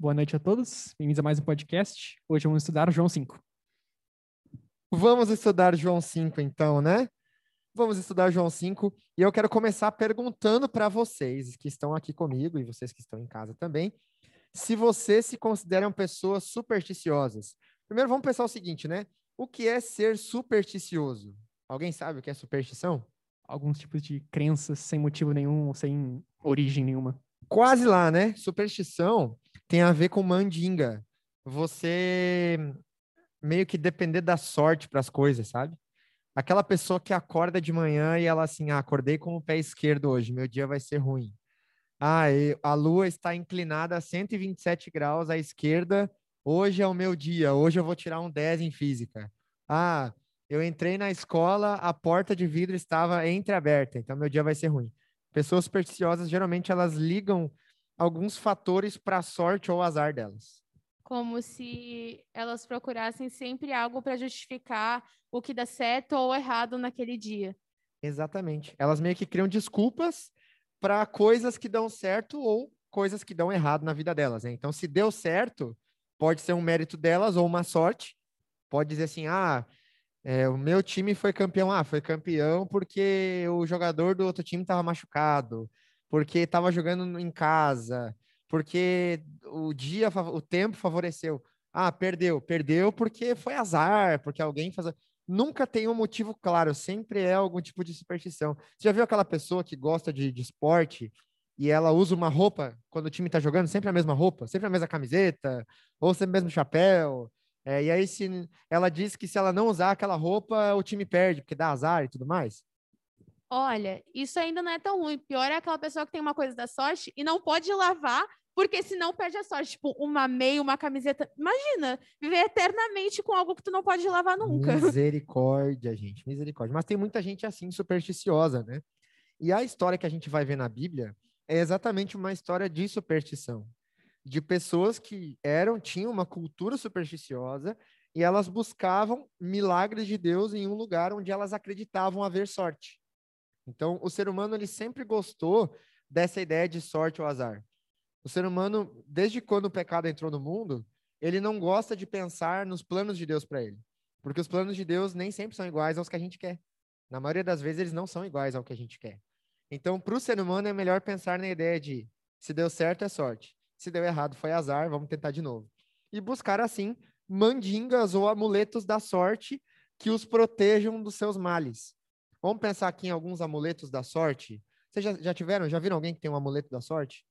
Boa noite a todos. Bem-vindos a mais um podcast. Hoje vamos estudar João 5. Vamos estudar João 5, então, né? Vamos estudar João 5 e eu quero começar perguntando para vocês que estão aqui comigo e vocês que estão em casa também, se vocês se consideram pessoas supersticiosas. Primeiro, vamos pensar o seguinte, né? O que é ser supersticioso? Alguém sabe o que é superstição? Alguns tipos de crenças sem motivo nenhum, sem origem nenhuma. Quase lá, né? Superstição tem a ver com mandinga. Você meio que depender da sorte para as coisas, sabe? Aquela pessoa que acorda de manhã e ela assim, ah, acordei com o pé esquerdo hoje, meu dia vai ser ruim. Ah, a lua está inclinada a 127 graus à esquerda, hoje é o meu dia, hoje eu vou tirar um 10 em física. Ah, eu entrei na escola, a porta de vidro estava entreaberta, então meu dia vai ser ruim. Pessoas supersticiosas, geralmente, elas ligam alguns fatores para a sorte ou azar delas. Como se elas procurassem sempre algo para justificar o que dá certo ou errado naquele dia. Exatamente. Elas meio que criam desculpas para coisas que dão certo ou coisas que dão errado na vida delas. Né? Então, se deu certo, pode ser um mérito delas ou uma sorte. Pode dizer assim: ah, é, o meu time foi campeão. Ah, foi campeão porque o jogador do outro time estava machucado porque estava jogando em casa, porque o dia, o tempo favoreceu. Ah, perdeu, perdeu porque foi azar, porque alguém faz. Nunca tem um motivo claro, sempre é algum tipo de superstição. Você já viu aquela pessoa que gosta de, de esporte e ela usa uma roupa quando o time está jogando, sempre a mesma roupa, sempre a mesma camiseta, ou sempre o mesmo chapéu? É, e aí, se ela diz que se ela não usar aquela roupa, o time perde, porque dá azar e tudo mais. Olha, isso ainda não é tão ruim. Pior é aquela pessoa que tem uma coisa da sorte e não pode lavar, porque senão perde a sorte. Tipo, uma meia, uma camiseta. Imagina, viver eternamente com algo que tu não pode lavar nunca. Misericórdia, gente, misericórdia. Mas tem muita gente assim, supersticiosa, né? E a história que a gente vai ver na Bíblia é exatamente uma história de superstição. De pessoas que eram, tinham uma cultura supersticiosa e elas buscavam milagres de Deus em um lugar onde elas acreditavam haver sorte. Então, o ser humano ele sempre gostou dessa ideia de sorte ou azar. O ser humano, desde quando o pecado entrou no mundo, ele não gosta de pensar nos planos de Deus para ele, porque os planos de Deus nem sempre são iguais aos que a gente quer. Na maioria das vezes, eles não são iguais ao que a gente quer. Então, para o ser humano, é melhor pensar na ideia de se deu certo é sorte, se deu errado foi azar, vamos tentar de novo. E buscar, assim, mandingas ou amuletos da sorte que os protejam dos seus males. Vamos pensar aqui em alguns amuletos da sorte. Vocês já, já tiveram, já viram alguém que tem um amuleto da sorte?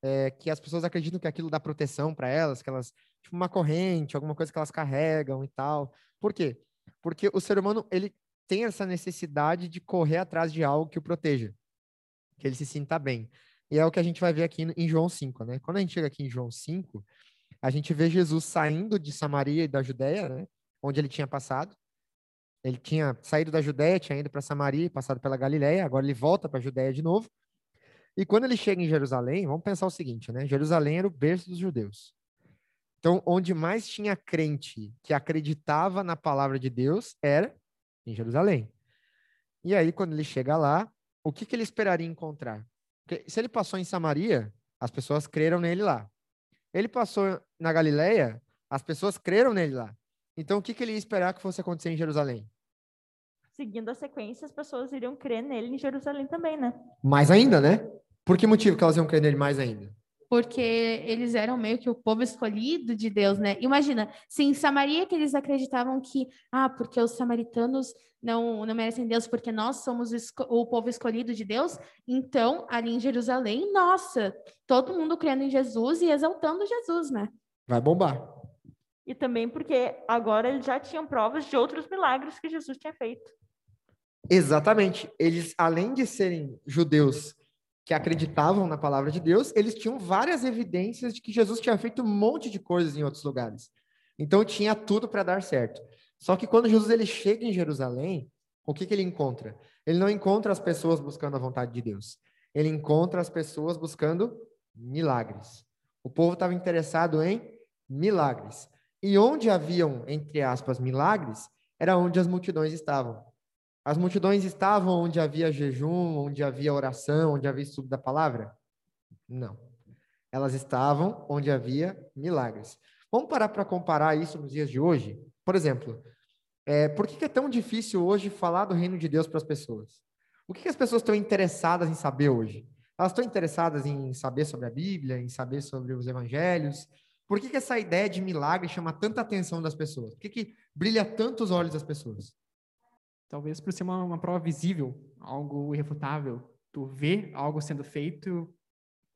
É, que as pessoas acreditam que aquilo dá proteção para elas, que elas, tipo uma corrente, alguma coisa que elas carregam e tal. Por quê? Porque o ser humano, ele tem essa necessidade de correr atrás de algo que o proteja, que ele se sinta bem. E é o que a gente vai ver aqui em João 5, né? Quando a gente chega aqui em João 5, a gente vê Jesus saindo de Samaria e da Judéia, né? Onde ele tinha passado. Ele tinha saído da Judéia, tinha ido para Samaria, passado pela Galiléia, agora ele volta para a Judéia de novo. E quando ele chega em Jerusalém, vamos pensar o seguinte, né? Jerusalém era o berço dos judeus. Então, onde mais tinha crente que acreditava na palavra de Deus era em Jerusalém. E aí, quando ele chega lá, o que, que ele esperaria encontrar? Porque se ele passou em Samaria, as pessoas creram nele lá. Ele passou na Galileia, as pessoas creram nele lá. Então, o que, que ele ia esperar que fosse acontecer em Jerusalém? Seguindo a sequência, as pessoas iriam crer nele em Jerusalém também, né? Mais ainda, né? Por que motivo que elas iam crer nele mais ainda? Porque eles eram meio que o povo escolhido de Deus, né? Imagina, se em Samaria que eles acreditavam que, ah, porque os samaritanos não, não merecem Deus porque nós somos o, o povo escolhido de Deus, então ali em Jerusalém, nossa, todo mundo crendo em Jesus e exaltando Jesus, né? Vai bombar e também porque agora eles já tinham provas de outros milagres que Jesus tinha feito. Exatamente. Eles, além de serem judeus que acreditavam na palavra de Deus, eles tinham várias evidências de que Jesus tinha feito um monte de coisas em outros lugares. Então tinha tudo para dar certo. Só que quando Jesus ele chega em Jerusalém, o que, que ele encontra? Ele não encontra as pessoas buscando a vontade de Deus. Ele encontra as pessoas buscando milagres. O povo estava interessado em milagres. E onde haviam, entre aspas, milagres, era onde as multidões estavam. As multidões estavam onde havia jejum, onde havia oração, onde havia estudo da palavra? Não. Elas estavam onde havia milagres. Vamos parar para comparar isso nos dias de hoje? Por exemplo, é, por que, é tão difícil hoje falar do reino de Deus para as pessoas? O que, que as pessoas estão interessadas em saber hoje? Elas estão interessadas em saber sobre a Bíblia, em saber sobre os evangelhos? Por que, que essa ideia de milagre chama tanta atenção das pessoas? Por que, que brilha tanto os olhos das pessoas? Talvez por ser uma, uma prova visível, algo irrefutável. Tu vê algo sendo feito,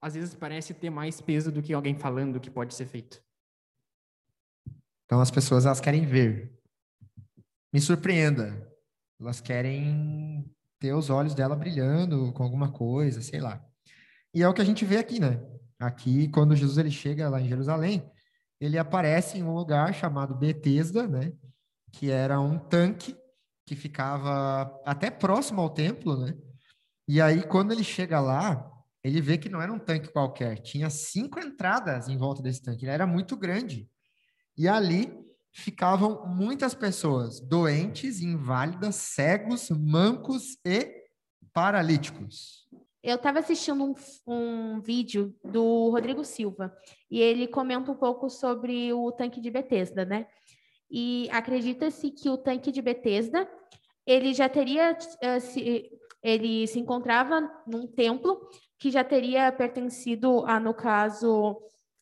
às vezes parece ter mais peso do que alguém falando que pode ser feito. Então as pessoas elas querem ver. Me surpreenda. Elas querem ter os olhos dela brilhando com alguma coisa, sei lá. E é o que a gente vê aqui, né? Aqui, quando Jesus ele chega lá em Jerusalém, ele aparece em um lugar chamado Betesda, né? Que era um tanque que ficava até próximo ao templo, né? E aí, quando ele chega lá, ele vê que não era um tanque qualquer, tinha cinco entradas em volta desse tanque, ele era muito grande. E ali ficavam muitas pessoas doentes, inválidas, cegos, mancos e paralíticos. Eu estava assistindo um, um, vídeo do Rodrigo Silva e ele comenta um pouco sobre o tanque de Betesda, né? E acredita-se que o tanque de Betesda ele já teria uh, se, ele se encontrava num templo que já teria pertencido a, no caso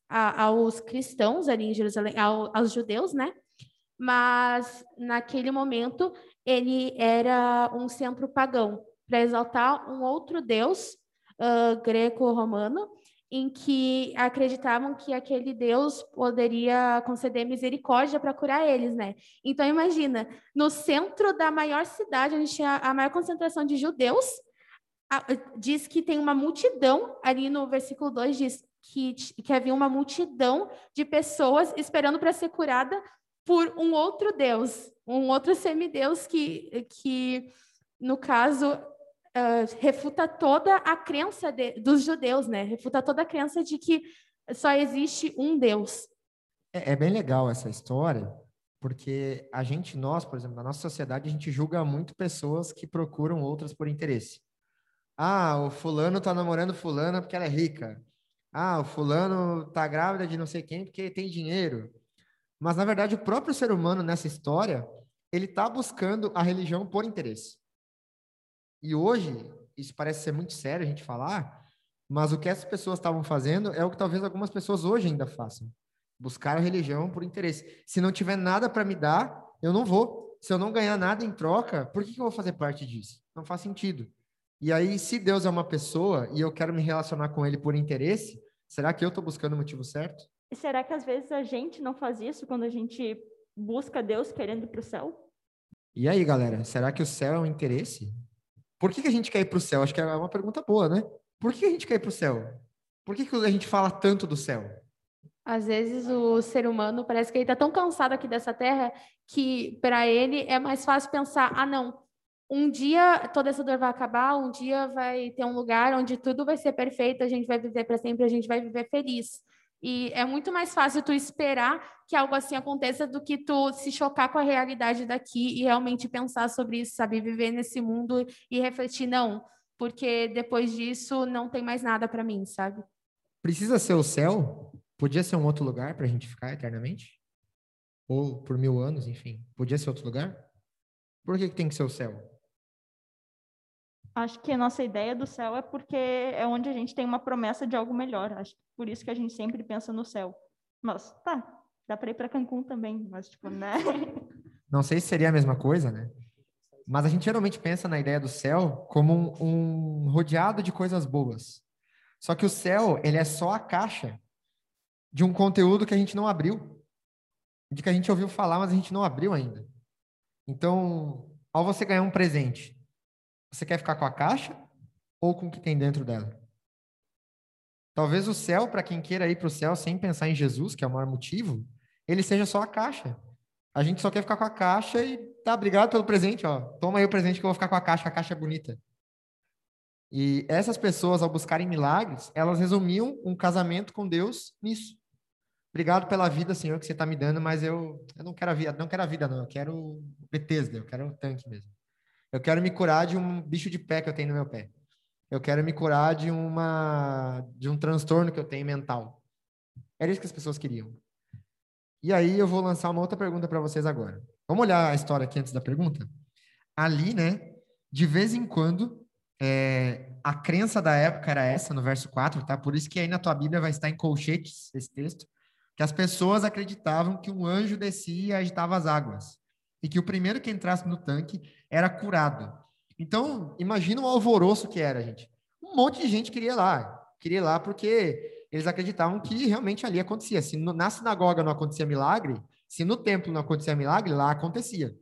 a, aos cristãos ali em Jerusalém, ao, aos judeus, né? Mas naquele momento ele era um centro pagão para exaltar um outro deus uh, greco-romano, em que acreditavam que aquele deus poderia conceder misericórdia para curar eles, né? Então imagina, no centro da maior cidade, onde tinha a maior concentração de judeus, a, diz que tem uma multidão, ali no versículo 2 diz que, que havia uma multidão de pessoas esperando para ser curada por um outro Deus, um outro semideus que, que no caso, refuta toda a crença de, dos judeus, né? Refuta toda a crença de que só existe um Deus. É, é bem legal essa história, porque a gente, nós, por exemplo, na nossa sociedade, a gente julga muito pessoas que procuram outras por interesse. Ah, o fulano tá namorando fulana porque ela é rica. Ah, o fulano tá grávida de não sei quem porque tem dinheiro. Mas, na verdade, o próprio ser humano nessa história, ele está buscando a religião por interesse. E hoje, isso parece ser muito sério a gente falar, mas o que essas pessoas estavam fazendo é o que talvez algumas pessoas hoje ainda façam. Buscar a religião por interesse. Se não tiver nada para me dar, eu não vou. Se eu não ganhar nada em troca, por que, que eu vou fazer parte disso? Não faz sentido. E aí, se Deus é uma pessoa e eu quero me relacionar com ele por interesse, será que eu estou buscando o motivo certo? E será que às vezes a gente não faz isso quando a gente busca Deus querendo para o céu? E aí, galera, será que o céu é um interesse? Por que, que a gente quer ir para o céu? Acho que é uma pergunta boa, né? Por que a gente quer ir para o céu? Por que, que a gente fala tanto do céu? Às vezes o ser humano parece que ele está tão cansado aqui dessa terra que para ele é mais fácil pensar: ah, não, um dia toda essa dor vai acabar, um dia vai ter um lugar onde tudo vai ser perfeito, a gente vai viver para sempre, a gente vai viver feliz. E é muito mais fácil tu esperar que algo assim aconteça do que tu se chocar com a realidade daqui e realmente pensar sobre isso, sabe? Viver nesse mundo e refletir, não, porque depois disso não tem mais nada para mim, sabe? Precisa ser o céu? Podia ser um outro lugar para a gente ficar eternamente? Ou por mil anos, enfim. Podia ser outro lugar? Por que, que tem que ser o céu? Acho que a nossa ideia do céu é porque é onde a gente tem uma promessa de algo melhor. Acho por isso que a gente sempre pensa no céu. Mas tá, dá para ir para Cancún também, mas tipo, né? Não sei se seria a mesma coisa, né? Mas a gente geralmente pensa na ideia do céu como um, um rodeado de coisas boas. Só que o céu, ele é só a caixa de um conteúdo que a gente não abriu, de que a gente ouviu falar, mas a gente não abriu ainda. Então, ao você ganhar um presente, você quer ficar com a caixa ou com o que tem dentro dela? Talvez o céu, para quem queira ir para o céu sem pensar em Jesus, que é o maior motivo, ele seja só a caixa. A gente só quer ficar com a caixa e tá, obrigado pelo presente, ó. Toma aí o presente que eu vou ficar com a caixa, a caixa é bonita. E essas pessoas, ao buscarem milagres, elas resumiam um casamento com Deus nisso. Obrigado pela vida, Senhor, que você está me dando, mas eu, eu não quero a vida, não quero a vida, não. Eu quero Bethesda, eu quero o tanque mesmo. Eu quero me curar de um bicho de pé que eu tenho no meu pé. Eu quero me curar de uma de um transtorno que eu tenho mental. Era isso que as pessoas queriam. E aí eu vou lançar uma outra pergunta para vocês agora. Vamos olhar a história aqui antes da pergunta? Ali, né, de vez em quando, é, a crença da época era essa, no verso 4, tá? Por isso que aí na tua Bíblia vai estar em colchetes esse texto, que as pessoas acreditavam que um anjo descia e agitava as águas, e que o primeiro que entrasse no tanque era curado. Então, imagina o alvoroço que era, gente. Um monte de gente queria ir lá, queria ir lá porque eles acreditavam que realmente ali acontecia. Se na sinagoga não acontecia milagre, se no templo não acontecia milagre, lá acontecia.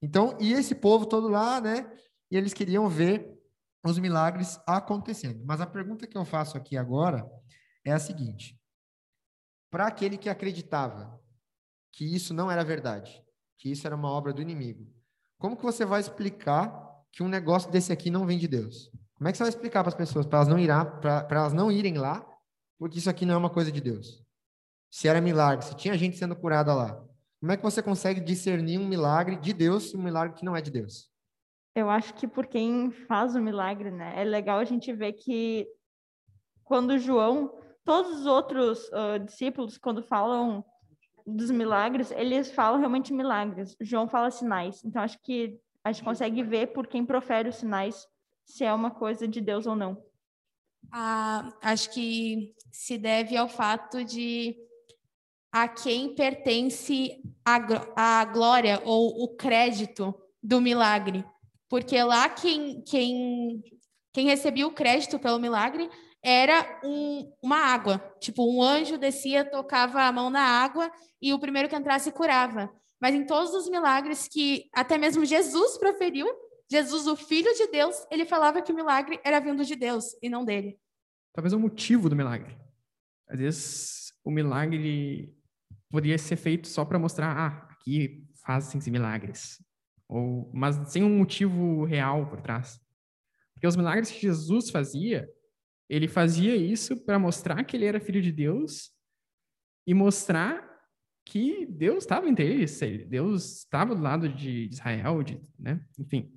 Então, ia esse povo todo lá, né? E eles queriam ver os milagres acontecendo. Mas a pergunta que eu faço aqui agora é a seguinte: para aquele que acreditava que isso não era verdade, que isso era uma obra do inimigo, como que você vai explicar que um negócio desse aqui não vem de Deus? Como é que você vai explicar para as pessoas para elas não irá, para elas não irem lá, porque isso aqui não é uma coisa de Deus? Se era milagre, se tinha gente sendo curada lá, como é que você consegue discernir um milagre de Deus e um milagre que não é de Deus? Eu acho que por quem faz o milagre, né? É legal a gente ver que quando João, todos os outros uh, discípulos, quando falam dos milagres, eles falam realmente milagres. João fala sinais. Então acho que a gente consegue ver por quem profere os sinais se é uma coisa de Deus ou não. Ah, acho que se deve ao fato de a quem pertence a, a glória ou o crédito do milagre. Porque lá quem, quem, quem recebia o crédito pelo milagre era um, uma água. Tipo, um anjo descia, tocava a mão na água e o primeiro que entrasse curava. Mas em todos os milagres que até mesmo Jesus proferiu, Jesus, o Filho de Deus, ele falava que o milagre era vindo de Deus e não dele. Talvez o motivo do milagre. Às vezes o milagre poderia ser feito só para mostrar, ah, aqui fazem-se milagres. Ou, mas sem um motivo real por trás. Porque os milagres que Jesus fazia, ele fazia isso para mostrar que ele era filho de Deus e mostrar que Deus estava entre eles, Deus estava do lado de Israel, de, né? enfim.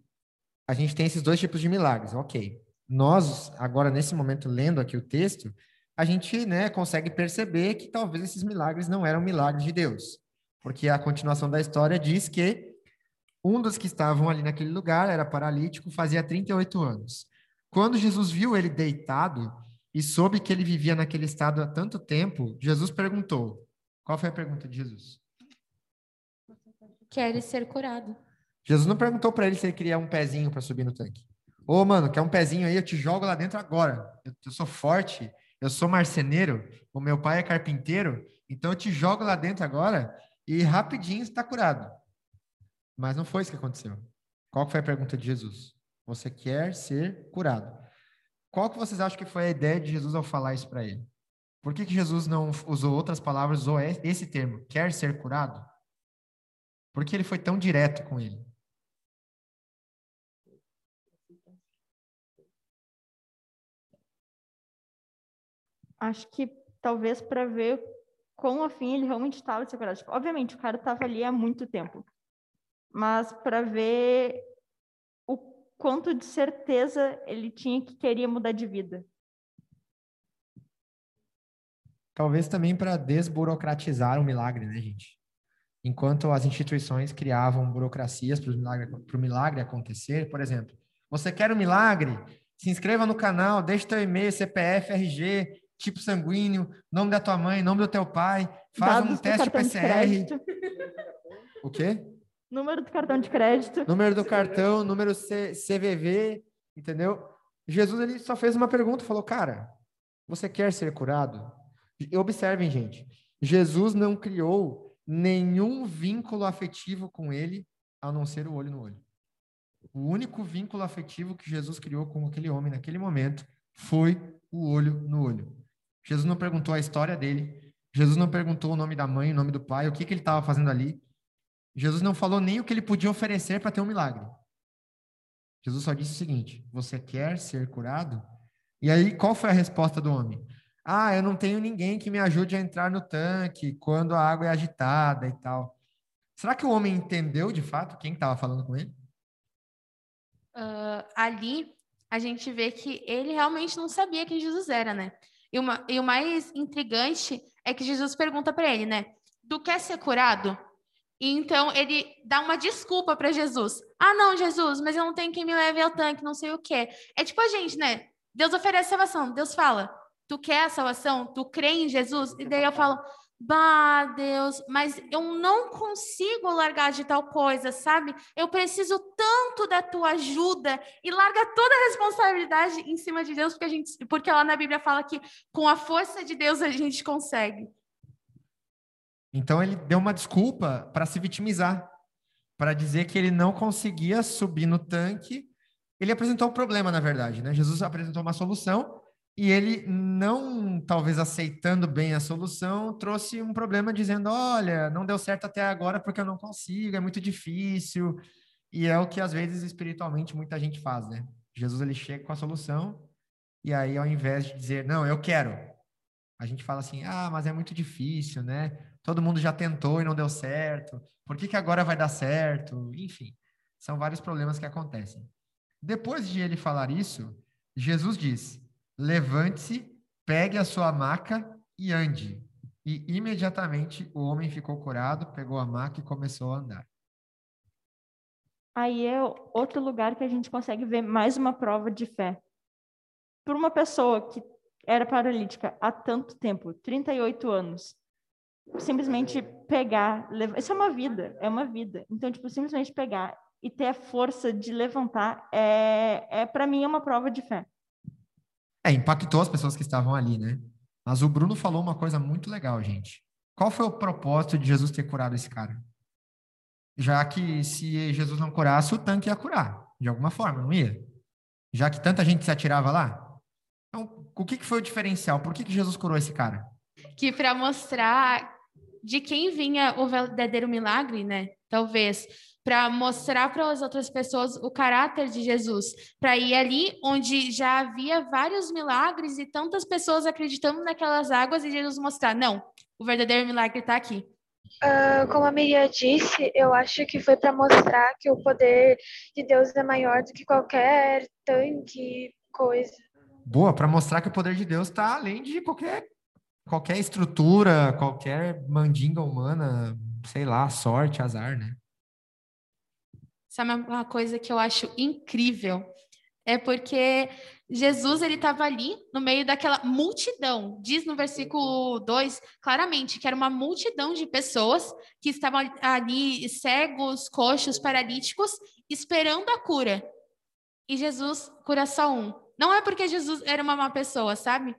A gente tem esses dois tipos de milagres, ok. Nós, agora, nesse momento, lendo aqui o texto, a gente né, consegue perceber que talvez esses milagres não eram milagres de Deus. Porque a continuação da história diz que um dos que estavam ali naquele lugar era paralítico, fazia 38 anos. Quando Jesus viu ele deitado e soube que ele vivia naquele estado há tanto tempo, Jesus perguntou: Qual foi a pergunta de Jesus? Queres ser curado? Jesus não perguntou para ele se ele queria um pezinho para subir no tanque. Ô, mano, quer um pezinho aí? Eu te jogo lá dentro agora. Eu, eu sou forte, eu sou marceneiro, o meu pai é carpinteiro, então eu te jogo lá dentro agora e rapidinho está curado. Mas não foi isso que aconteceu. Qual foi a pergunta de Jesus? Você quer ser curado? Qual que vocês acham que foi a ideia de Jesus ao falar isso para ele? Por que, que Jesus não usou outras palavras, usou esse termo, quer ser curado? Por que ele foi tão direto com ele? acho que talvez para ver quão afim ele realmente estava de ser curado. Tipo, obviamente, o cara estava ali há muito tempo, mas para ver quanto de certeza ele tinha que queria mudar de vida. Talvez também para desburocratizar o milagre, né, gente? Enquanto as instituições criavam burocracias para o milagre, milagre acontecer, por exemplo, você quer um milagre? Se inscreva no canal, deixe teu e-mail, CPF, RG, tipo sanguíneo, nome da tua mãe, nome do teu pai, faz Dados um teste PCR. O quê? Número do cartão de crédito. Número do cartão, número C, CVV, entendeu? Jesus ele só fez uma pergunta, falou: "Cara, você quer ser curado?" E observem, gente. Jesus não criou nenhum vínculo afetivo com ele, a não ser o olho no olho. O único vínculo afetivo que Jesus criou com aquele homem naquele momento foi o olho no olho. Jesus não perguntou a história dele. Jesus não perguntou o nome da mãe, o nome do pai, o que, que ele estava fazendo ali. Jesus não falou nem o que ele podia oferecer para ter um milagre. Jesus só disse o seguinte: Você quer ser curado? E aí, qual foi a resposta do homem? Ah, eu não tenho ninguém que me ajude a entrar no tanque quando a água é agitada e tal. Será que o homem entendeu de fato quem estava falando com ele? Uh, ali a gente vê que ele realmente não sabia quem Jesus era, né? E, uma, e o mais intrigante é que Jesus pergunta para ele, né? Tu quer ser curado? E então ele dá uma desculpa para Jesus. Ah, não, Jesus, mas eu não tenho quem me leve ao tanque, não sei o quê. É tipo a gente, né? Deus oferece salvação. Deus fala: Tu quer a salvação? Tu crê em Jesus? E daí eu falo: Bah, Deus, mas eu não consigo largar de tal coisa, sabe? Eu preciso tanto da tua ajuda e larga toda a responsabilidade em cima de Deus, porque a gente, porque lá na Bíblia fala que com a força de Deus a gente consegue. Então ele deu uma desculpa para se vitimizar, para dizer que ele não conseguia subir no tanque. Ele apresentou um problema, na verdade, né? Jesus apresentou uma solução e ele, não talvez aceitando bem a solução, trouxe um problema dizendo: olha, não deu certo até agora porque eu não consigo, é muito difícil. E é o que às vezes espiritualmente muita gente faz, né? Jesus ele chega com a solução e aí ao invés de dizer: não, eu quero, a gente fala assim: ah, mas é muito difícil, né? Todo mundo já tentou e não deu certo. Por que, que agora vai dar certo? Enfim, são vários problemas que acontecem. Depois de ele falar isso, Jesus diz: Levante-se, pegue a sua maca e ande. E imediatamente o homem ficou curado, pegou a maca e começou a andar. Aí é outro lugar que a gente consegue ver mais uma prova de fé. Por uma pessoa que era paralítica há tanto tempo 38 anos simplesmente pegar. Levar, isso é uma vida, é uma vida. Então, tipo, simplesmente pegar e ter a força de levantar é, é para mim, é uma prova de fé. É, impactou as pessoas que estavam ali, né? Mas o Bruno falou uma coisa muito legal, gente. Qual foi o propósito de Jesus ter curado esse cara? Já que se Jesus não curasse, o tanque ia curar, de alguma forma, não ia? Já que tanta gente se atirava lá? Então, o que, que foi o diferencial? Por que, que Jesus curou esse cara? Que para mostrar de quem vinha o verdadeiro milagre, né? Talvez para mostrar para as outras pessoas o caráter de Jesus, para ir ali onde já havia vários milagres e tantas pessoas acreditando naquelas águas e Jesus mostrar, não, o verdadeiro milagre está aqui. Uh, como a Miriam disse, eu acho que foi para mostrar que o poder de Deus é maior do que qualquer tanque, coisa. Boa, para mostrar que o poder de Deus está além de qualquer qualquer estrutura, qualquer mandinga humana, sei lá, sorte, azar, né? Sabe uma coisa que eu acho incrível? É porque Jesus ele estava ali no meio daquela multidão. Diz no versículo 2 claramente que era uma multidão de pessoas que estavam ali cegos, coxos, paralíticos, esperando a cura. E Jesus cura só um. Não é porque Jesus era uma má pessoa, sabe?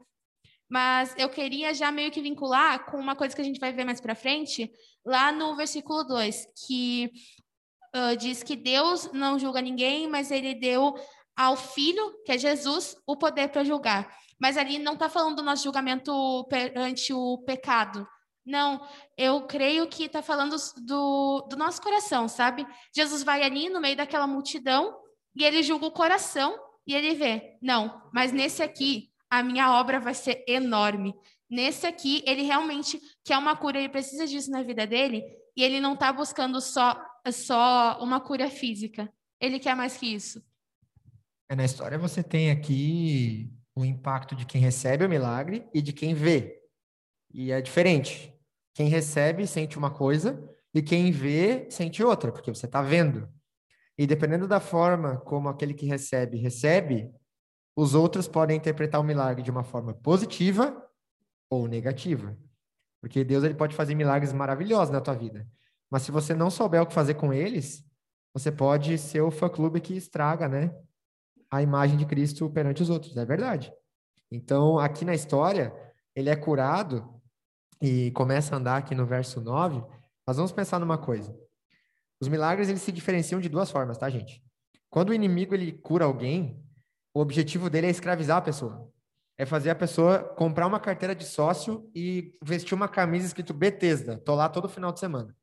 Mas eu queria já meio que vincular com uma coisa que a gente vai ver mais para frente, lá no versículo 2, que uh, diz que Deus não julga ninguém, mas ele deu ao Filho, que é Jesus, o poder para julgar. Mas ali não está falando do nosso julgamento perante o pecado. Não, eu creio que está falando do, do nosso coração, sabe? Jesus vai ali no meio daquela multidão e ele julga o coração e ele vê, não, mas nesse aqui, a minha obra vai ser enorme. Nesse aqui, ele realmente quer uma cura, ele precisa disso na vida dele, e ele não está buscando só, só uma cura física. Ele quer mais que isso. É, na história você tem aqui o impacto de quem recebe o milagre e de quem vê. E é diferente. Quem recebe sente uma coisa e quem vê sente outra, porque você está vendo. E dependendo da forma como aquele que recebe recebe, os outros podem interpretar o milagre de uma forma positiva ou negativa. Porque Deus ele pode fazer milagres maravilhosos na tua vida. Mas se você não souber o que fazer com eles, você pode ser o fã-clube que estraga, né? A imagem de Cristo perante os outros. É verdade. Então, aqui na história, ele é curado e começa a andar aqui no verso 9. Mas vamos pensar numa coisa. Os milagres, eles se diferenciam de duas formas, tá, gente? Quando o inimigo, ele cura alguém, o objetivo dele é escravizar a pessoa é fazer a pessoa comprar uma carteira de sócio e vestir uma camisa escrito Bethesda, tô lá todo final de semana.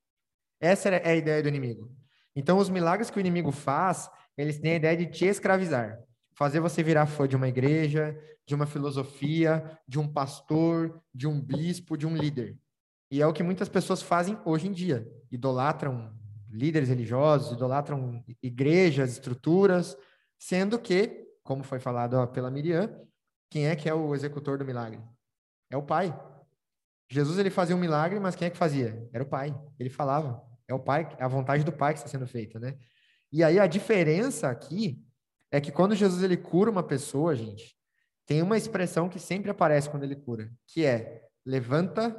Essa é a ideia do inimigo. Então, os milagres que o inimigo faz, eles têm a ideia de te escravizar, fazer você virar fã de uma igreja, de uma filosofia, de um pastor, de um bispo, de um líder. E é o que muitas pessoas fazem hoje em dia. Idolatram líderes religiosos, idolatram igrejas, estruturas, sendo que como foi falado ó, pela Miriam, quem é que é o executor do milagre? É o Pai. Jesus ele fazia um milagre, mas quem é que fazia? Era o Pai. Ele falava. É o Pai, é a vontade do Pai que está sendo feita, né? E aí a diferença aqui é que quando Jesus ele cura uma pessoa, gente, tem uma expressão que sempre aparece quando ele cura, que é levanta,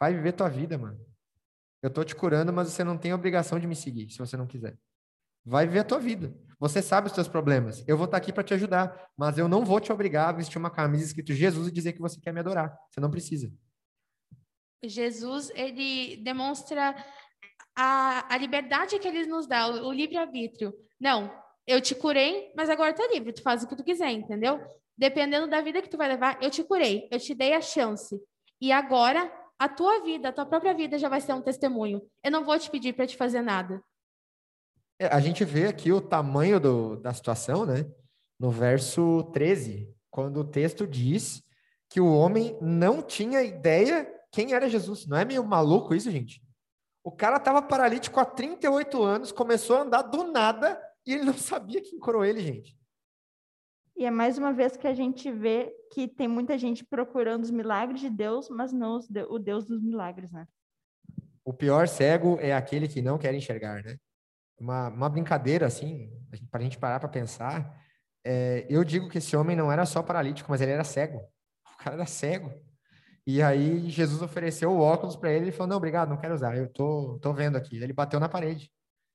vai viver tua vida, mano. Eu tô te curando, mas você não tem obrigação de me seguir, se você não quiser. Vai viver a tua vida. Você sabe os teus problemas. Eu vou estar aqui para te ajudar, mas eu não vou te obrigar a vestir uma camisa escrito Jesus e dizer que você quer me adorar. Você não precisa. Jesus, ele demonstra a, a liberdade que ele nos dá, o, o livre-arbítrio. Não, eu te curei, mas agora é livre, tu faz o que tu quiser, entendeu? Dependendo da vida que tu vai levar, eu te curei, eu te dei a chance. E agora, a tua vida, a tua própria vida já vai ser um testemunho. Eu não vou te pedir para te fazer nada. É, a gente vê aqui o tamanho do, da situação, né? No verso 13, quando o texto diz que o homem não tinha ideia quem era Jesus. Não é meio maluco isso, gente? O cara estava paralítico há 38 anos, começou a andar do nada e ele não sabia quem curou ele, gente. E é mais uma vez que a gente vê que tem muita gente procurando os milagres de Deus, mas não o Deus dos milagres, né? O pior cego é aquele que não quer enxergar, né? Uma, uma brincadeira, assim, para a gente parar para pensar, é, eu digo que esse homem não era só paralítico, mas ele era cego. O cara era cego. E aí Jesus ofereceu o óculos para ele e falou: Não, obrigado, não quero usar, eu tô, tô vendo aqui. Ele bateu na parede.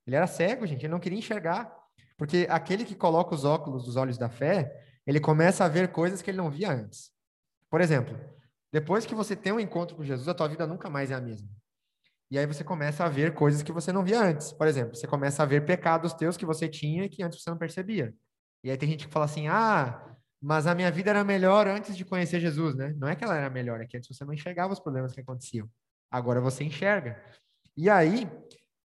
Ele era cego, gente, ele não queria enxergar. Porque aquele que coloca os óculos dos olhos da fé, ele começa a ver coisas que ele não via antes. Por exemplo, depois que você tem um encontro com Jesus, a tua vida nunca mais é a mesma. E aí você começa a ver coisas que você não via antes. Por exemplo, você começa a ver pecados teus que você tinha e que antes você não percebia. E aí tem gente que fala assim: ah, mas a minha vida era melhor antes de conhecer Jesus, né? Não é que ela era melhor, é que antes você não enxergava os problemas que aconteciam. Agora você enxerga. E aí,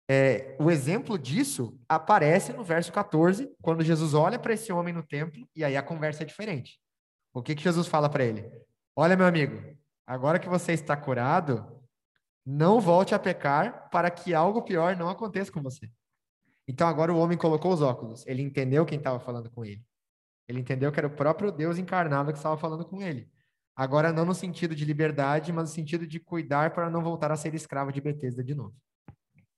é, o exemplo disso aparece no verso 14, quando Jesus olha para esse homem no templo, e aí a conversa é diferente. O que, que Jesus fala para ele? Olha, meu amigo, agora que você está curado, não volte a pecar para que algo pior não aconteça com você. Então agora o homem colocou os óculos. Ele entendeu quem estava falando com ele. Ele entendeu que era o próprio Deus encarnado que estava falando com ele. Agora não no sentido de liberdade, mas no sentido de cuidar para não voltar a ser escravo de Betesda de novo.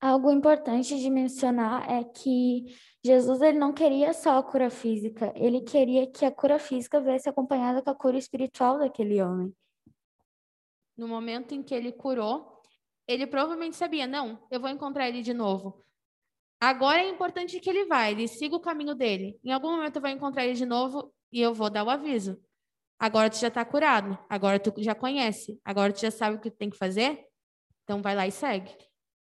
Algo importante de mencionar é que Jesus ele não queria só a cura física, ele queria que a cura física viesse acompanhada com a cura espiritual daquele homem. No momento em que ele curou, ele provavelmente sabia, não, eu vou encontrar ele de novo. Agora é importante que ele vá, ele siga o caminho dele. Em algum momento eu vou encontrar ele de novo e eu vou dar o aviso. Agora tu já está curado, agora tu já conhece, agora tu já sabe o que tu tem que fazer, então vai lá e segue.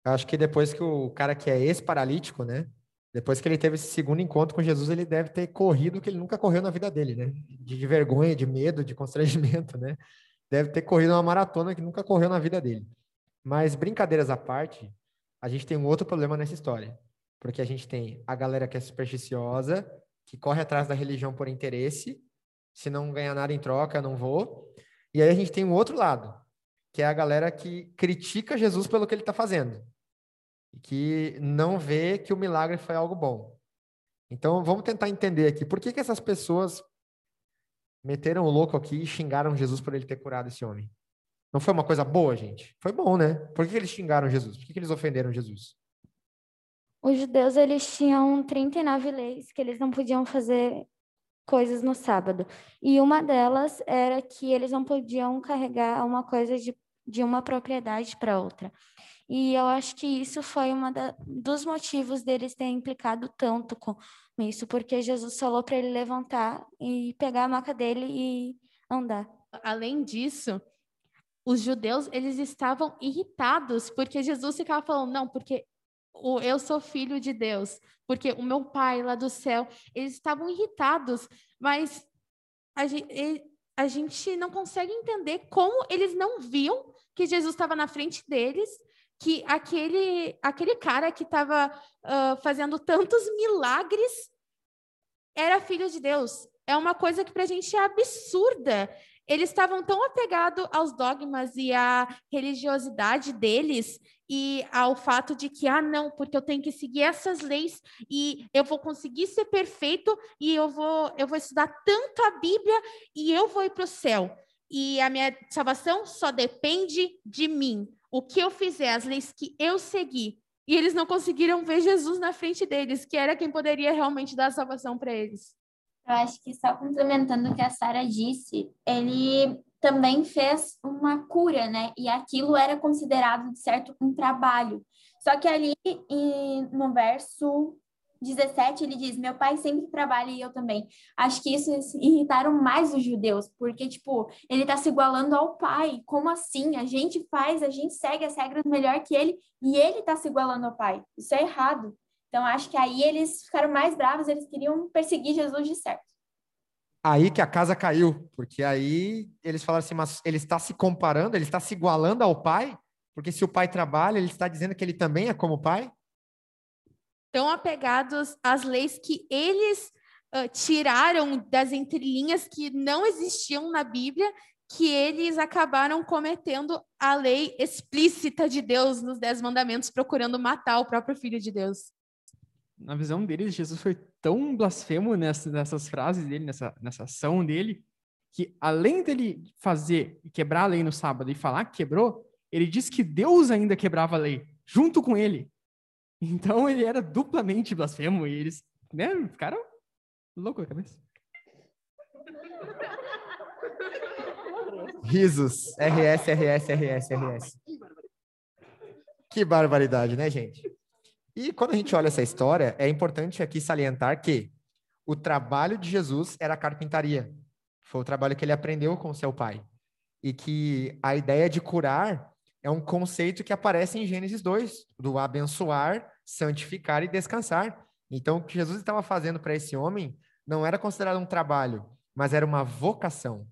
Eu acho que depois que o cara que é ex-paralítico, né? Depois que ele teve esse segundo encontro com Jesus, ele deve ter corrido que ele nunca correu na vida dele, né? De vergonha, de medo, de constrangimento, né? Deve ter corrido uma maratona que nunca correu na vida dele. Mas brincadeiras à parte, a gente tem um outro problema nessa história. Porque a gente tem a galera que é supersticiosa, que corre atrás da religião por interesse, se não ganhar nada em troca, não vou. E aí a gente tem um outro lado, que é a galera que critica Jesus pelo que ele está fazendo. E que não vê que o milagre foi algo bom. Então vamos tentar entender aqui, por que, que essas pessoas meteram o louco aqui e xingaram Jesus por ele ter curado esse homem? Não foi uma coisa boa, gente? Foi bom, né? Por que eles xingaram Jesus? Por que eles ofenderam Jesus? Os judeus, eles tinham 39 leis que eles não podiam fazer coisas no sábado. E uma delas era que eles não podiam carregar uma coisa de, de uma propriedade para outra. E eu acho que isso foi um dos motivos deles terem implicado tanto com isso, porque Jesus falou para ele levantar e pegar a maca dele e andar. Além disso, os judeus eles estavam irritados porque Jesus ficava falando não, porque o, eu sou filho de Deus, porque o meu pai lá do céu, eles estavam irritados, mas a gente, a gente não consegue entender como eles não viam que Jesus estava na frente deles, que aquele, aquele cara que estava uh, fazendo tantos milagres era filho de Deus. É uma coisa que para a gente é absurda. Eles estavam tão apegados aos dogmas e à religiosidade deles e ao fato de que, ah, não, porque eu tenho que seguir essas leis e eu vou conseguir ser perfeito e eu vou, eu vou estudar tanto a Bíblia e eu vou ir para o céu. E a minha salvação só depende de mim. O que eu fizer, as leis que eu seguir. E eles não conseguiram ver Jesus na frente deles, que era quem poderia realmente dar salvação para eles. Eu acho que só complementando o que a Sara disse, ele também fez uma cura, né? E aquilo era considerado, de certo, um trabalho. Só que ali no verso 17 ele diz: Meu pai sempre trabalha e eu também. Acho que isso irritaram mais os judeus, porque, tipo, ele está se igualando ao pai. Como assim? A gente faz, a gente segue as regras melhor que ele e ele está se igualando ao pai. Isso é errado. Então, acho que aí eles ficaram mais bravos, eles queriam perseguir Jesus de certo. Aí que a casa caiu, porque aí eles falaram assim, mas ele está se comparando, ele está se igualando ao pai, porque se o pai trabalha, ele está dizendo que ele também é como o pai? Tão apegados às leis que eles uh, tiraram das entrelinhas que não existiam na Bíblia, que eles acabaram cometendo a lei explícita de Deus nos Dez Mandamentos, procurando matar o próprio Filho de Deus na visão deles, Jesus foi tão blasfemo nessa, nessas frases dele, nessa, nessa ação dele, que além dele fazer e quebrar a lei no sábado e falar que quebrou, ele disse que Deus ainda quebrava a lei, junto com ele. Então ele era duplamente blasfemo e eles, né, ficaram loucos da cabeça. Risos. RS, RS, RS, RS. Que barbaridade, né, gente? E quando a gente olha essa história, é importante aqui salientar que o trabalho de Jesus era a carpintaria. Foi o trabalho que ele aprendeu com seu pai. E que a ideia de curar é um conceito que aparece em Gênesis 2, do abençoar, santificar e descansar. Então, o que Jesus estava fazendo para esse homem não era considerado um trabalho, mas era uma vocação.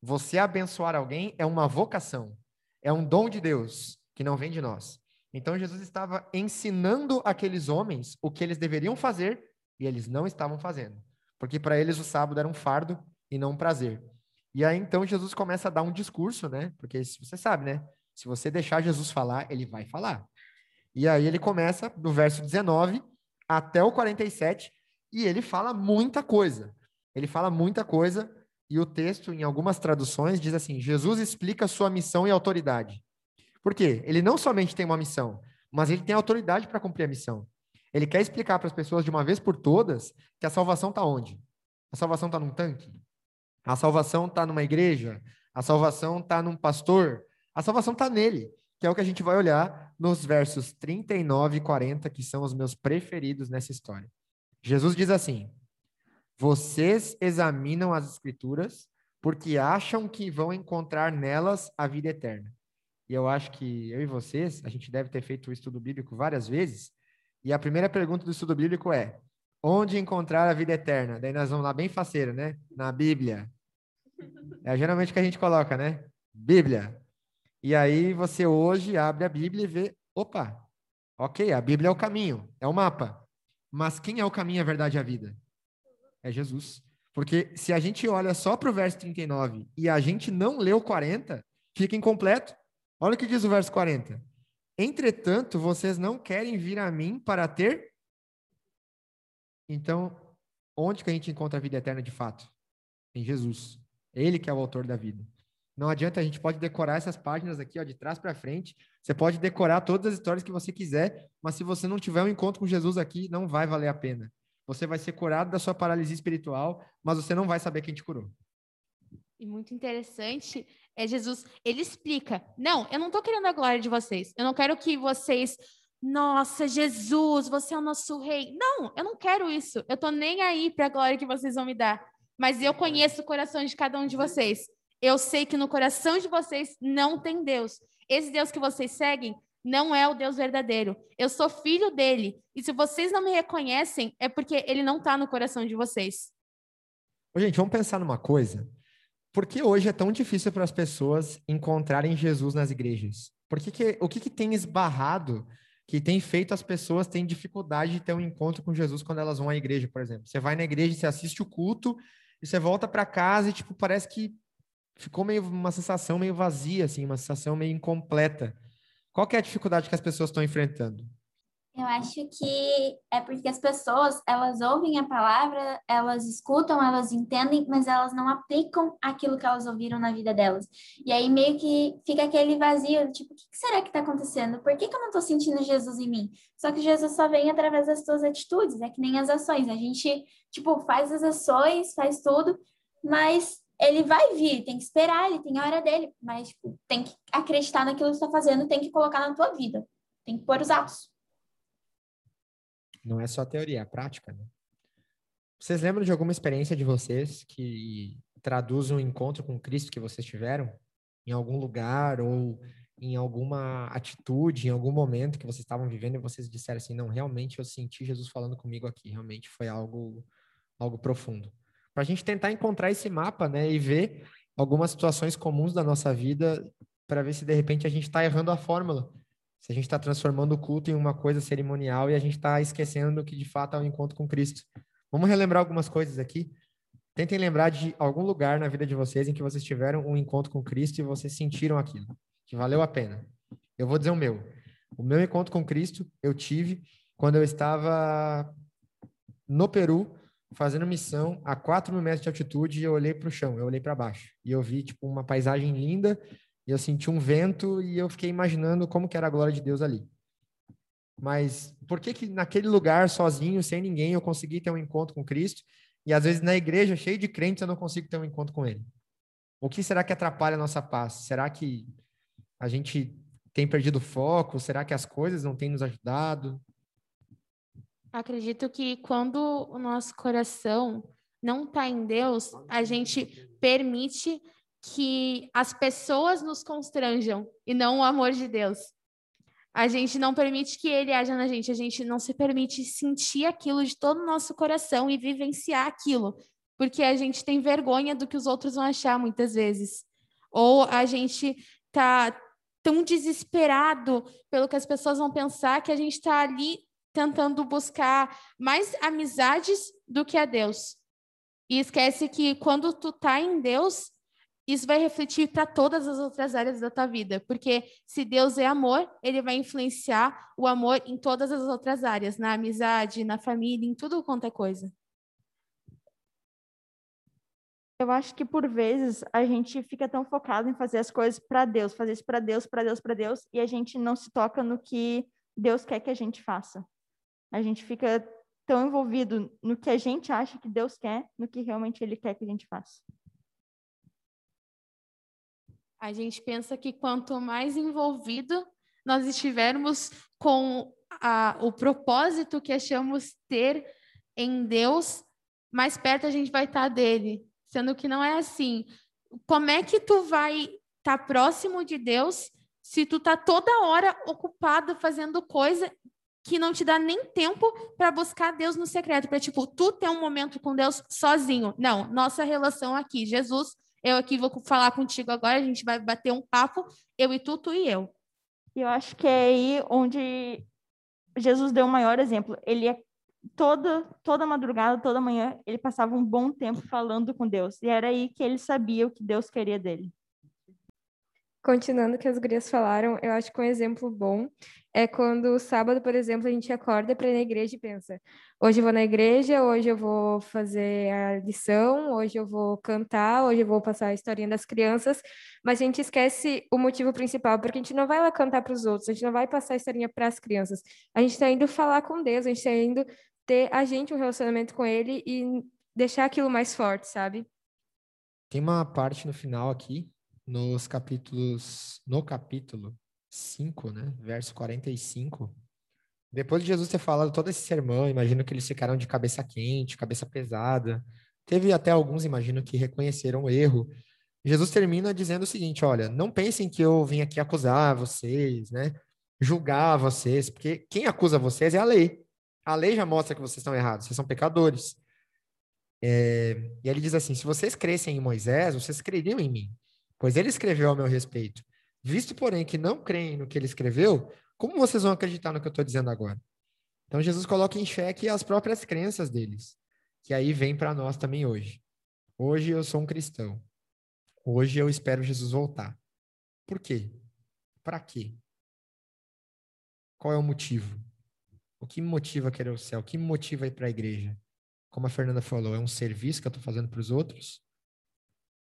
Você abençoar alguém é uma vocação, é um dom de Deus que não vem de nós. Então Jesus estava ensinando aqueles homens o que eles deveriam fazer e eles não estavam fazendo, porque para eles o sábado era um fardo e não um prazer. E aí então Jesus começa a dar um discurso, né? Porque você sabe, né? Se você deixar Jesus falar, ele vai falar. E aí ele começa do verso 19 até o 47 e ele fala muita coisa. Ele fala muita coisa e o texto em algumas traduções diz assim: Jesus explica sua missão e autoridade. Por quê? Ele não somente tem uma missão, mas ele tem autoridade para cumprir a missão. Ele quer explicar para as pessoas de uma vez por todas que a salvação está onde? A salvação está num tanque? A salvação está numa igreja? A salvação está num pastor? A salvação está nele, que é o que a gente vai olhar nos versos 39 e 40, que são os meus preferidos nessa história. Jesus diz assim: Vocês examinam as Escrituras porque acham que vão encontrar nelas a vida eterna e eu acho que eu e vocês, a gente deve ter feito o estudo bíblico várias vezes, e a primeira pergunta do estudo bíblico é: onde encontrar a vida eterna? Daí nós vamos lá bem faceiro, né? Na Bíblia. É geralmente que a gente coloca, né? Bíblia. E aí você hoje abre a Bíblia e vê, opa, ok, a Bíblia é o caminho, é o mapa. Mas quem é o caminho, a verdade e a vida? É Jesus. Porque se a gente olha só para o verso 39 e a gente não o 40, fica incompleto. Olha o que diz o verso 40. Entretanto, vocês não querem vir a mim para ter. Então, onde que a gente encontra a vida eterna de fato? Em Jesus. Ele que é o autor da vida. Não adianta, a gente pode decorar essas páginas aqui, ó, de trás para frente. Você pode decorar todas as histórias que você quiser, mas se você não tiver um encontro com Jesus aqui, não vai valer a pena. Você vai ser curado da sua paralisia espiritual, mas você não vai saber quem te curou. E muito interessante é Jesus, ele explica: não, eu não estou querendo a glória de vocês. Eu não quero que vocês, nossa, Jesus, você é o nosso rei. Não, eu não quero isso. Eu estou nem aí para a glória que vocês vão me dar. Mas eu conheço o coração de cada um de vocês. Eu sei que no coração de vocês não tem Deus. Esse Deus que vocês seguem não é o Deus verdadeiro. Eu sou filho dele. E se vocês não me reconhecem, é porque ele não está no coração de vocês. Gente, vamos pensar numa coisa. Por que hoje é tão difícil para as pessoas encontrarem Jesus nas igrejas? Por que que, o que, que tem esbarrado que tem feito as pessoas terem dificuldade de ter um encontro com Jesus quando elas vão à igreja, por exemplo? Você vai na igreja, você assiste o culto e você volta para casa e tipo parece que ficou meio uma sensação meio vazia, assim, uma sensação meio incompleta. Qual é a dificuldade que as pessoas estão enfrentando? Eu acho que é porque as pessoas, elas ouvem a palavra, elas escutam, elas entendem, mas elas não aplicam aquilo que elas ouviram na vida delas. E aí meio que fica aquele vazio, tipo, o que será que está acontecendo? Por que, que eu não estou sentindo Jesus em mim? Só que Jesus só vem através das suas atitudes, é que nem as ações. A gente, tipo, faz as ações, faz tudo, mas ele vai vir, tem que esperar, ele tem a hora dele, mas tipo, tem que acreditar naquilo que está fazendo, tem que colocar na tua vida, tem que pôr os atos. Não é só teoria, é prática, né? Vocês lembram de alguma experiência de vocês que traduz um encontro com Cristo que vocês tiveram? Em algum lugar ou em alguma atitude, em algum momento que vocês estavam vivendo e vocês disseram assim, não, realmente eu senti Jesus falando comigo aqui, realmente foi algo, algo profundo. Para a gente tentar encontrar esse mapa, né, e ver algumas situações comuns da nossa vida para ver se de repente a gente está errando a fórmula se a gente está transformando o culto em uma coisa cerimonial e a gente está esquecendo que de fato é um encontro com Cristo. Vamos relembrar algumas coisas aqui. Tentem lembrar de algum lugar na vida de vocês em que vocês tiveram um encontro com Cristo e vocês sentiram aquilo, que valeu a pena. Eu vou dizer o meu. O meu encontro com Cristo eu tive quando eu estava no Peru, fazendo missão a 4 mil metros de altitude e eu olhei para o chão, eu olhei para baixo. E eu vi, tipo, uma paisagem linda e eu senti um vento e eu fiquei imaginando como que era a glória de Deus ali. Mas por que que naquele lugar, sozinho, sem ninguém, eu consegui ter um encontro com Cristo? E às vezes na igreja, cheio de crentes, eu não consigo ter um encontro com Ele. O que será que atrapalha a nossa paz? Será que a gente tem perdido foco? Será que as coisas não têm nos ajudado? Acredito que quando o nosso coração não está em Deus, a gente permite que as pessoas nos constranjam e não o amor de Deus. A gente não permite que ele haja na gente, a gente não se permite sentir aquilo de todo o nosso coração e vivenciar aquilo, porque a gente tem vergonha do que os outros vão achar muitas vezes. Ou a gente tá tão desesperado pelo que as pessoas vão pensar que a gente está ali tentando buscar mais amizades do que a Deus. E esquece que quando tu tá em Deus, isso vai refletir para todas as outras áreas da tua vida, porque se Deus é amor, ele vai influenciar o amor em todas as outras áreas, na amizade, na família, em tudo quanto é coisa. Eu acho que por vezes a gente fica tão focado em fazer as coisas para Deus, fazer isso para Deus, para Deus, para Deus, e a gente não se toca no que Deus quer que a gente faça. A gente fica tão envolvido no que a gente acha que Deus quer, no que realmente Ele quer que a gente faça. A gente pensa que quanto mais envolvido nós estivermos com a, o propósito que achamos ter em Deus, mais perto a gente vai estar dele, sendo que não é assim. Como é que tu vai estar próximo de Deus se tu tá toda hora ocupado fazendo coisa que não te dá nem tempo para buscar Deus no secreto, para tipo, tu ter um momento com Deus sozinho. Não, nossa relação aqui, Jesus eu aqui vou falar contigo agora, a gente vai bater um papo, eu e tu, tu e eu. E eu acho que é aí onde Jesus deu o maior exemplo. Ele é toda toda madrugada, toda manhã, ele passava um bom tempo falando com Deus. E era aí que ele sabia o que Deus queria dele. Continuando o que as gurias falaram, eu acho que um exemplo bom é quando sábado, por exemplo, a gente acorda para ir na igreja e pensa: hoje eu vou na igreja, hoje eu vou fazer a lição, hoje eu vou cantar, hoje eu vou passar a historinha das crianças, mas a gente esquece o motivo principal, porque a gente não vai lá cantar para os outros, a gente não vai passar a historinha para as crianças, a gente está indo falar com Deus, a gente está indo ter a gente um relacionamento com Ele e deixar aquilo mais forte, sabe? Tem uma parte no final aqui, nos capítulos, no capítulo 5, né? Verso 45. Depois de Jesus ter falado todo esse sermão, imagino que eles ficaram de cabeça quente, cabeça pesada. Teve até alguns, imagino, que reconheceram o erro. Jesus termina dizendo o seguinte: olha, não pensem que eu vim aqui acusar vocês, né? Julgar vocês, porque quem acusa vocês é a lei. A lei já mostra que vocês estão errados, vocês são pecadores. É, e ele diz assim: se vocês crescem em Moisés, vocês creriam em mim, pois ele escreveu ao meu respeito. Visto, porém, que não creem no que ele escreveu, como vocês vão acreditar no que eu estou dizendo agora? Então, Jesus coloca em xeque as próprias crenças deles, que aí vem para nós também hoje. Hoje eu sou um cristão. Hoje eu espero Jesus voltar. Por quê? Para quê? Qual é o motivo? O que me motiva a querer o céu? O que me motiva a ir para a igreja? Como a Fernanda falou, é um serviço que eu estou fazendo para os outros?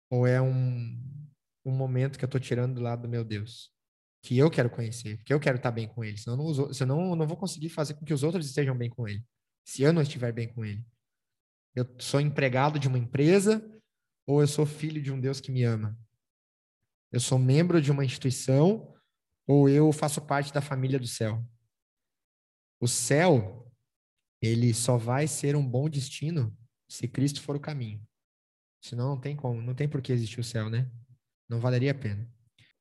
Ou é um, um momento que eu estou tirando do lado do meu Deus? Que eu quero conhecer, que eu quero estar bem com ele. Senão, não, senão eu não vou conseguir fazer com que os outros estejam bem com ele. Se eu não estiver bem com ele. Eu sou empregado de uma empresa ou eu sou filho de um Deus que me ama? Eu sou membro de uma instituição ou eu faço parte da família do céu? O céu, ele só vai ser um bom destino se Cristo for o caminho. Senão não tem como, não tem por que existir o céu, né? Não valeria a pena.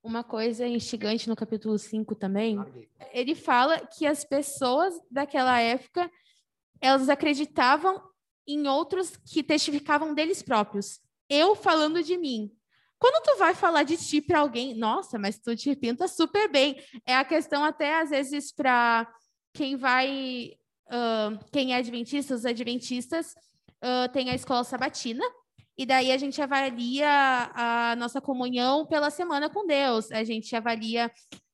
Uma coisa instigante no capítulo 5 também, ele fala que as pessoas daquela época, elas acreditavam em outros que testificavam deles próprios. Eu falando de mim. Quando tu vai falar de ti para alguém, nossa, mas tu te pinta super bem. É a questão até às vezes para quem vai, uh, quem é adventista, os adventistas uh, tem a escola sabatina, e daí a gente avalia a nossa comunhão pela semana com Deus, a gente avalia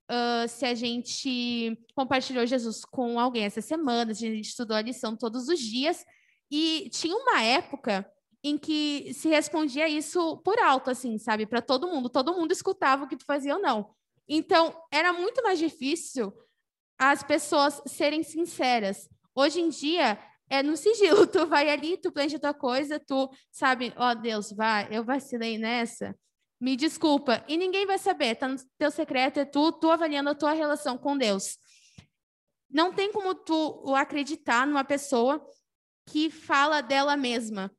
uh, se a gente compartilhou Jesus com alguém essa semana, se a gente estudou a lição todos os dias, e tinha uma época em que se respondia isso por alto, assim, sabe, para todo mundo, todo mundo escutava o que tu fazia ou não. Então, era muito mais difícil as pessoas serem sinceras. Hoje em dia, é no sigilo. Tu vai ali, tu planeja tua coisa, tu sabe, ó oh, Deus, vai, eu vacilei nessa. Me desculpa. E ninguém vai saber, tá no teu secreto, é tu, tu avaliando a tua relação com Deus. Não tem como tu acreditar numa pessoa que fala dela mesma.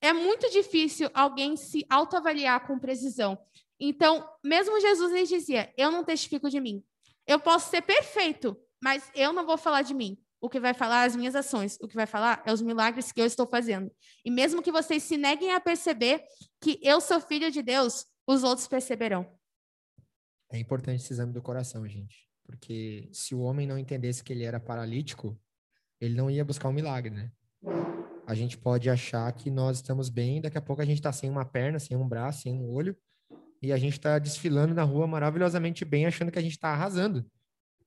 É muito difícil alguém se autoavaliar com precisão. Então, mesmo Jesus lhe dizia: Eu não testifico de mim, eu posso ser perfeito, mas eu não vou falar de mim. O que vai falar as minhas ações. O que vai falar é os milagres que eu estou fazendo. E mesmo que vocês se neguem a perceber que eu sou filho de Deus, os outros perceberão. É importante esse exame do coração, gente. Porque se o homem não entendesse que ele era paralítico, ele não ia buscar um milagre, né? A gente pode achar que nós estamos bem, daqui a pouco a gente está sem uma perna, sem um braço, sem um olho, e a gente está desfilando na rua maravilhosamente bem, achando que a gente está arrasando.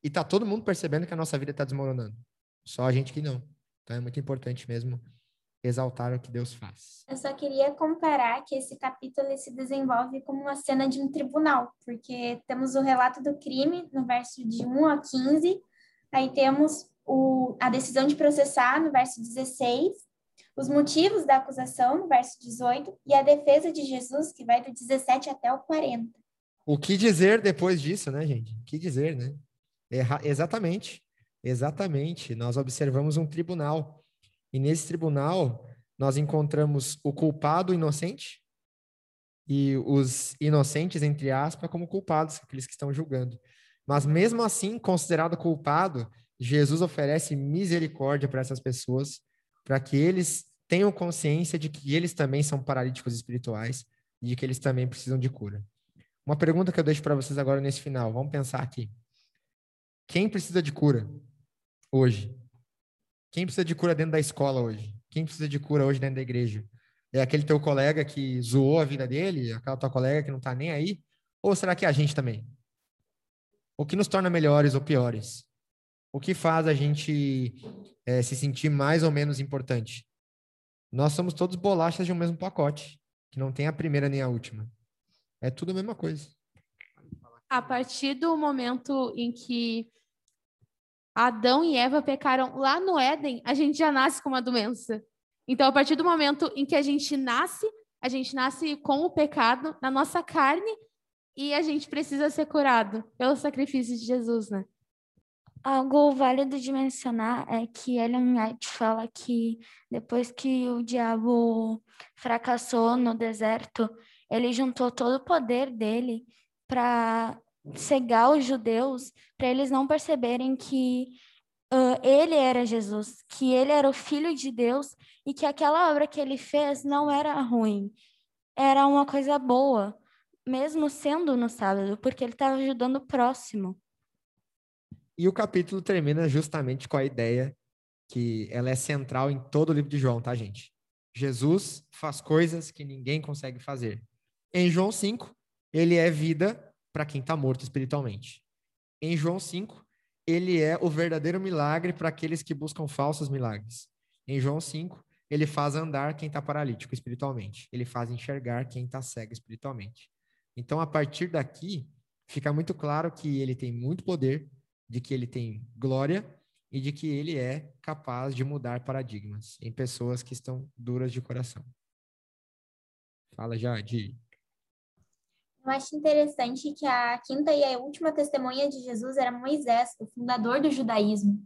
E tá todo mundo percebendo que a nossa vida está desmoronando. Só a gente que não. Então é muito importante mesmo exaltar o que Deus faz. Eu só queria comparar que esse capítulo se desenvolve como uma cena de um tribunal, porque temos o relato do crime no verso de 1 a 15, aí temos o, a decisão de processar no verso 16, os motivos da acusação, no verso 18, e a defesa de Jesus, que vai do 17 até o 40. O que dizer depois disso, né, gente? O que dizer, né? Exatamente, exatamente. Nós observamos um tribunal. E nesse tribunal, nós encontramos o culpado inocente e os inocentes, entre aspas, como culpados, aqueles que estão julgando. Mas mesmo assim, considerado culpado, Jesus oferece misericórdia para essas pessoas para que eles tenham consciência de que eles também são paralíticos espirituais e de que eles também precisam de cura. Uma pergunta que eu deixo para vocês agora nesse final, vamos pensar aqui. Quem precisa de cura hoje? Quem precisa de cura dentro da escola hoje? Quem precisa de cura hoje dentro da igreja? É aquele teu colega que zoou a vida dele? Aquela tua colega que não está nem aí? Ou será que é a gente também? O que nos torna melhores ou piores? O que faz a gente é, se sentir mais ou menos importante? Nós somos todos bolachas de um mesmo pacote, que não tem a primeira nem a última. É tudo a mesma coisa. A partir do momento em que Adão e Eva pecaram lá no Éden, a gente já nasce com uma doença. Então, a partir do momento em que a gente nasce, a gente nasce com o pecado na nossa carne e a gente precisa ser curado pelo sacrifício de Jesus, né? Algo válido de mencionar é que Ellen White fala que depois que o diabo fracassou no deserto, ele juntou todo o poder dele para cegar os judeus, para eles não perceberem que uh, ele era Jesus, que ele era o filho de Deus e que aquela obra que ele fez não era ruim, era uma coisa boa, mesmo sendo no sábado, porque ele estava ajudando o próximo. E o capítulo termina justamente com a ideia que ela é central em todo o livro de João, tá, gente? Jesus faz coisas que ninguém consegue fazer. Em João 5, ele é vida para quem está morto espiritualmente. Em João 5, ele é o verdadeiro milagre para aqueles que buscam falsos milagres. Em João 5, ele faz andar quem está paralítico espiritualmente. Ele faz enxergar quem está cego espiritualmente. Então, a partir daqui, fica muito claro que ele tem muito poder, de que ele tem glória e de que ele é capaz de mudar paradigmas em pessoas que estão duras de coração. Fala, Jade. Eu acho interessante que a quinta e a última testemunha de Jesus era Moisés, o fundador do judaísmo.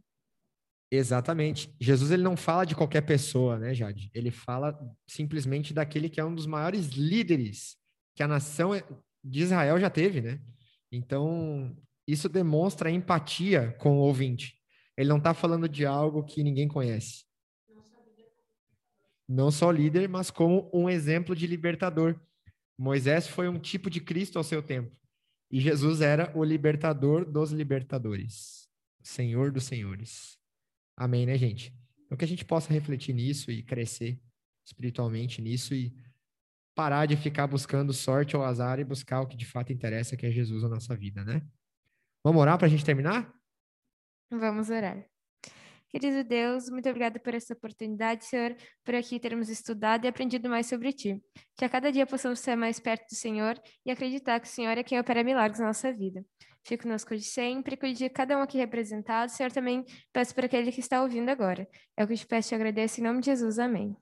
Exatamente. Jesus ele não fala de qualquer pessoa, né, Jade? Ele fala simplesmente daquele que é um dos maiores líderes que a nação de Israel já teve, né? Então, isso demonstra empatia com o ouvinte. Ele não está falando de algo que ninguém conhece. Não só líder, mas como um exemplo de libertador. Moisés foi um tipo de Cristo ao seu tempo. E Jesus era o libertador dos libertadores, Senhor dos senhores. Amém, né, gente? Então que a gente possa refletir nisso e crescer espiritualmente nisso e parar de ficar buscando sorte ou azar e buscar o que de fato interessa, que é Jesus na nossa vida, né? Vamos orar para a gente terminar? Vamos orar. Querido Deus, muito obrigada por essa oportunidade, Senhor, por aqui termos estudado e aprendido mais sobre Ti. Que a cada dia possamos ser mais perto do Senhor e acreditar que o Senhor é quem opera milagres na nossa vida. Fique conosco de sempre, cuide de cada um aqui representado. Senhor, também peço para aquele que está ouvindo agora. É o que te peço e agradeço em nome de Jesus. Amém.